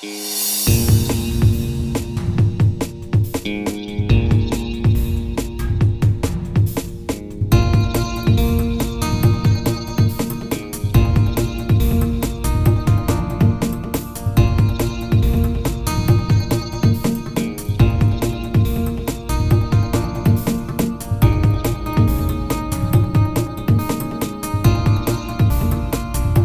Yeah.